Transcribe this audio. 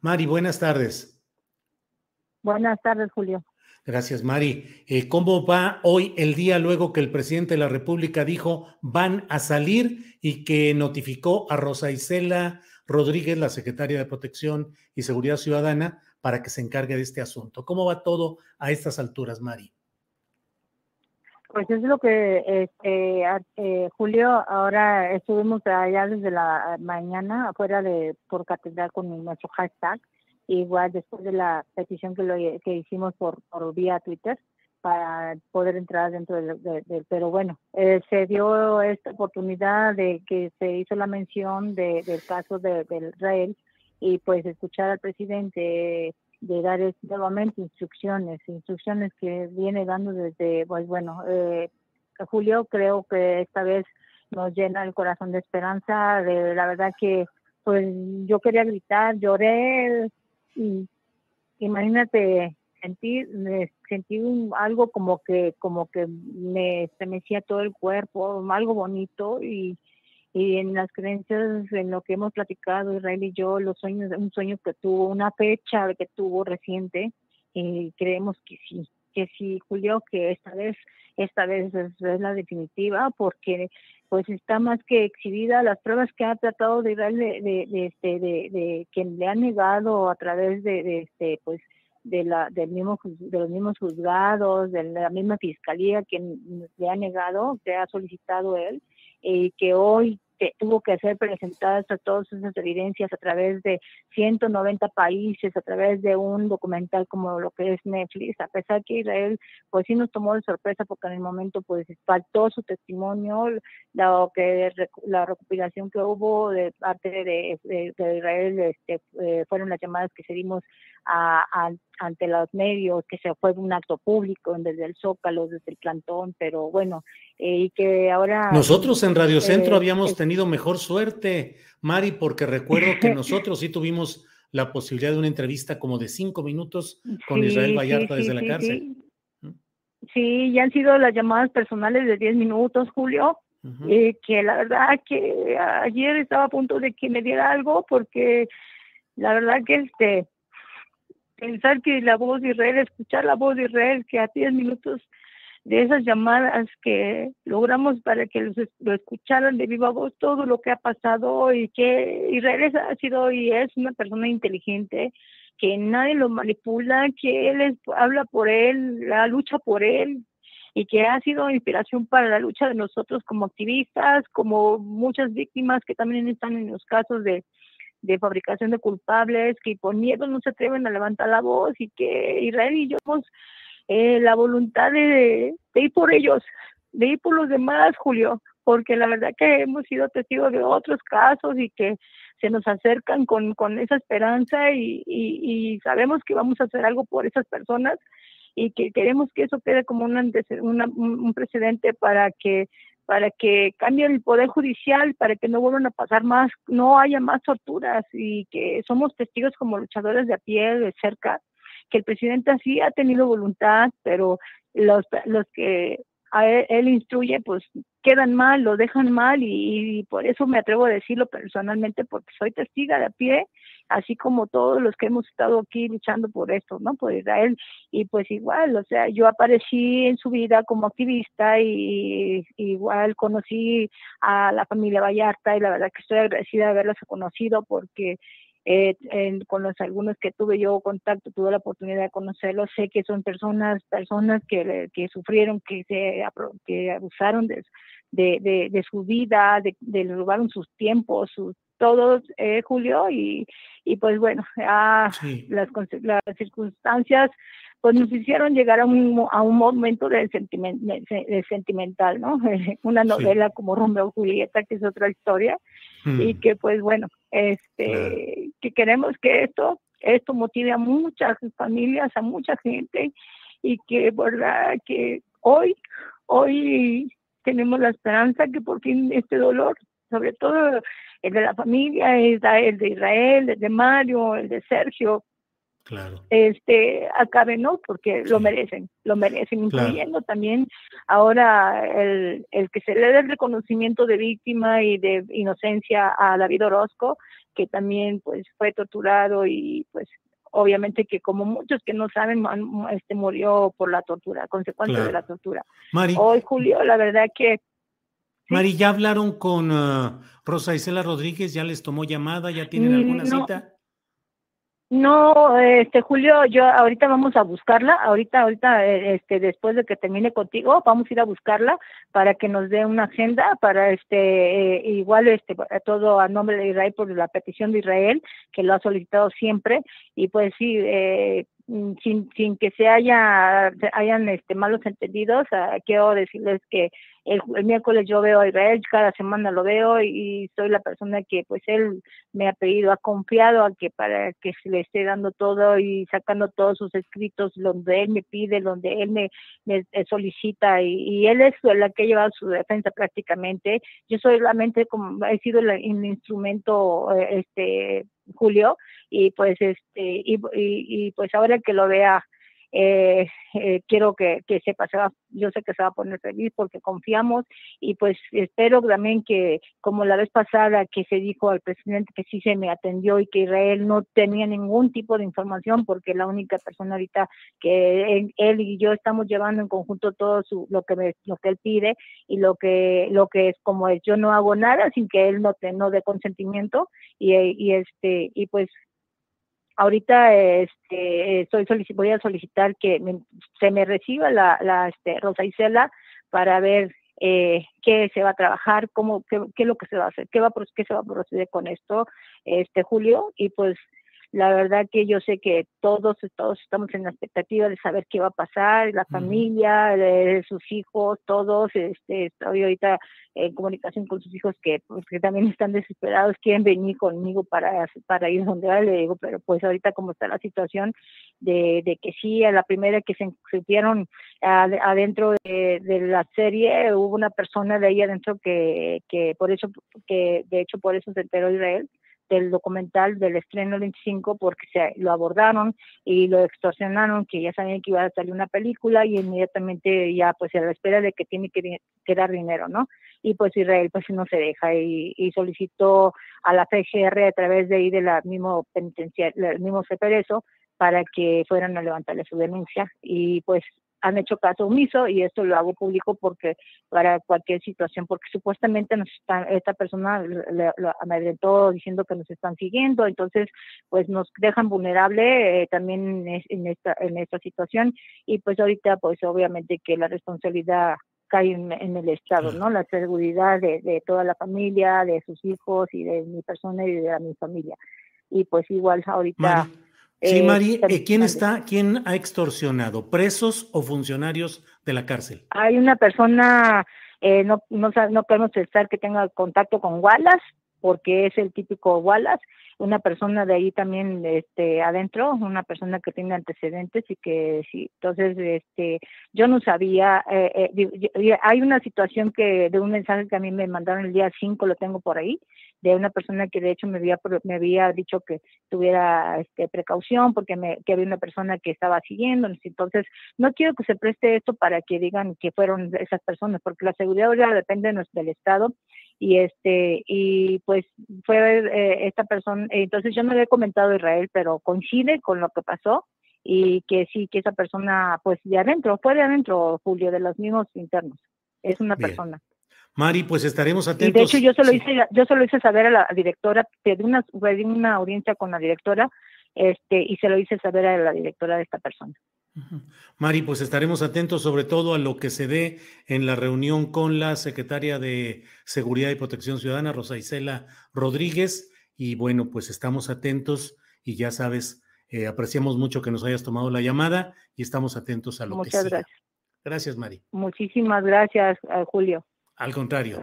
Mari, buenas tardes. Buenas tardes, Julio. Gracias, Mari. Eh, ¿Cómo va hoy el día luego que el presidente de la República dijo van a salir y que notificó a Rosa Isela Rodríguez, la secretaria de Protección y Seguridad Ciudadana, para que se encargue de este asunto? ¿Cómo va todo a estas alturas, Mari? Pues es lo que, este, eh, Julio, ahora estuvimos allá desde la mañana afuera de por catedral con nuestro hashtag igual después de la petición que, lo, que hicimos por, por vía Twitter para poder entrar dentro del, pero bueno, eh, se dio esta oportunidad de que se hizo la mención de, del caso de, del Israel y pues escuchar al presidente de dar nuevamente instrucciones, instrucciones que viene dando desde, pues bueno, eh, Julio creo que esta vez nos llena el corazón de esperanza, de la verdad que pues yo quería gritar, lloré, y imagínate sentir sentí algo como que como que me estremecía todo el cuerpo algo bonito y, y en las creencias en lo que hemos platicado Israel y yo los sueños un sueño que tuvo una fecha que tuvo reciente y creemos que sí que sí Julio que esta vez esta vez es la definitiva porque pues está más que exhibida las pruebas que ha tratado de dar de, de, este de, de, que le han negado a través de, este pues de la del mismo de los mismos juzgados de la misma fiscalía que le ha negado que ha solicitado él y que hoy que tuvo que ser presentadas a todas esas evidencias a través de 190 países, a través de un documental como lo que es Netflix, a pesar que Israel pues sí nos tomó de sorpresa porque en el momento pues faltó su testimonio, lo que la recopilación que hubo de parte de, Israel este, eh, fueron las llamadas que se dimos ante los medios, que se fue un acto público desde el Zócalo, desde el plantón, pero bueno, eh, y que ahora... Nosotros en Radio Centro eh, habíamos tenido mejor suerte, Mari, porque recuerdo que nosotros sí tuvimos la posibilidad de una entrevista como de cinco minutos con Israel Vallarta desde la cárcel. Sí. ya han sido las llamadas personales de diez minutos, Julio, eh, que la verdad que ayer estaba a punto de que me diera algo porque la verdad que este pensar que la voz de Israel, escuchar la voz de Israel, que a 10 minutos de esas llamadas que logramos para que los, lo escucharan de viva voz todo lo que ha pasado y que Israel ha sido y es una persona inteligente, que nadie lo manipula, que él habla por él, la lucha por él y que ha sido inspiración para la lucha de nosotros como activistas, como muchas víctimas que también están en los casos de de fabricación de culpables, que por miedo no se atreven a levantar la voz y que Israel y yo hemos eh, la voluntad de, ir por ellos, de ir por los demás, Julio, porque la verdad que hemos sido testigos de otros casos y que se nos acercan con, con esa esperanza y, y, sabemos que vamos a hacer algo por esas personas y que queremos que eso quede como un, un precedente para que para que cambie el poder judicial, para que no vuelvan a pasar más, no haya más torturas y que somos testigos como luchadores de a pie, de cerca, que el presidente así ha tenido voluntad, pero los, los que a él, instruye, pues quedan mal, lo dejan mal y, por eso me atrevo a decirlo personalmente porque soy testiga de a pie, así como todos los que hemos estado aquí luchando por esto, ¿no? Por Israel y pues igual, o sea, yo aparecí en su vida como activista y, igual conocí a la familia Vallarta y la verdad que estoy agradecida de haberlos conocido porque eh, con los algunos que tuve yo contacto, tuve la oportunidad de conocerlos, sé que son personas, personas que, que sufrieron, que se que abusaron de, de, de, su vida, de, de robaron sus tiempos, sus todos, eh, Julio, y, y pues bueno, las, las circunstancias pues nos hicieron llegar a un, a un momento de, sentiment, de sentimental, ¿no? Una novela como Romeo y Julieta, que es otra historia, y mm. que pues bueno, este, que queremos que esto, esto motive a muchas familias, a mucha gente, y que verdad que hoy, hoy tenemos la esperanza que por fin este dolor, sobre todo el de la familia, el de Israel, el de Mario, el de Sergio, Claro. Este, acabe, ¿no? Porque lo merecen, lo merecen, incluyendo también ahora el, el que se le dé el reconocimiento de víctima y de inocencia a David Orozco, que también pues fue torturado y pues obviamente que como muchos que no saben este murió por la tortura, consecuencia de la tortura. Hoy Julio, la verdad que Mari, ¿ya hablaron con uh, Rosa Isela Rodríguez? ¿Ya les tomó llamada? ¿Ya tienen alguna cita? No, este Julio, yo ahorita vamos a buscarla, ahorita, ahorita, eh, este, después de que termine contigo, vamos a ir a buscarla para que nos dé una agenda para este, eh, igual este, todo a nombre de Israel por la petición de Israel que lo ha solicitado siempre. Y pues sí, eh, sin, sin que se haya, hayan este, malos entendidos, ah, quiero decirles que el, miércoles yo veo a Israel, cada semana lo veo y, soy la persona que pues él me ha pedido, ha confiado a que para que se le esté dando todo y sacando todos sus escritos donde él me pide, donde él me, solicita y, él es la que ha llevado su defensa prácticamente. Yo solamente como he sido el, instrumento eh, este Julio y pues este y, y pues ahora que lo vea eh, eh, quiero que, que sepa, se va, yo sé que se va a poner feliz porque confiamos y pues espero también que como la vez pasada que se dijo al presidente que sí se me atendió y que Israel no tenía ningún tipo de información porque la única persona ahorita que él, y yo estamos llevando en conjunto todo su, lo que me, lo que él pide y lo que lo que es como es yo no hago nada sin que él no te, no dé consentimiento y, y este y pues ahorita este, estoy voy a solicitar que se me reciba la, la este, Rosa Isela para ver eh, qué se va a trabajar, cómo, qué, qué, es lo que se va a hacer, qué, va, qué se va a proceder con esto, este Julio, y pues la verdad que yo sé que todos, todos estamos en la expectativa de saber qué va a pasar, la familia, de sus hijos, todos, este, estoy ahorita en comunicación con sus hijos que, pues, que también están desesperados, quieren venir conmigo para, para ir donde va, le digo, pero pues ahorita como está la situación de, de que sí, a la primera que se supieron adentro de, de, la serie, hubo una persona de ahí adentro que, que por eso, que de hecho por eso se enteró Israel, del documental del estreno 25 porque se lo abordaron y lo extorsionaron, que ya sabían que iba a salir una película y inmediatamente ya pues a la espera de que tiene que, dar dinero, ¿no? Y pues Israel pues no se deja y, solicitó a la FGR a través de ahí de la mismo penitenciario, el mismo CPRESO para que fueran a levantarle su denuncia y pues han hecho caso omiso y esto lo hago público porque para cualquier situación, porque supuestamente nos esta persona lo amedrentó diciendo que nos están siguiendo, entonces pues nos dejan vulnerable eh, también en esta, en esta situación y pues ahorita pues obviamente que la responsabilidad cae en, el Estado, ¿no? La seguridad de, de, toda la familia, de sus hijos y de mi persona y de mi familia. Y pues igual ahorita... Sí, eh, Mari, eh, ¿quién está, quién ha extorsionado? ¿Presos o funcionarios de la cárcel? Hay una persona, eh, no, no, no queremos estar que tenga contacto con Wallace, porque es el típico Wallace, una persona de ahí también este adentro, una persona que tiene antecedentes y que sí, entonces este yo no sabía, eh, eh, hay una situación que de un mensaje que a mí me mandaron el día 5, lo tengo por ahí, de una persona que de hecho me había me había dicho que tuviera este precaución porque me que había una persona que estaba siguiendo, entonces no quiero que se preste esto para que digan que fueron esas personas, porque la seguridad ya depende del estado y este y pues fue eh, esta persona entonces yo no le he comentado a Israel pero coincide con lo que pasó y que sí que esa persona pues de adentro fue de adentro Julio de los mismos internos es una persona Mari, pues estaremos atentos. Y de hecho yo solo hice yo solo hice saber a la directora, pedí una pedí una audiencia con la directora, este y se lo hice saber a la directora de esta persona. Mari, pues estaremos atentos sobre todo a lo que se dé en la reunión con la secretaria de Seguridad y Protección Ciudadana, Rosa Isela Rodríguez. Y bueno, pues estamos atentos y ya sabes, eh, apreciamos mucho que nos hayas tomado la llamada y estamos atentos a lo que sea. Muchas gracias. Gracias, Mari. Muchísimas gracias, eh, Julio. Al contrario.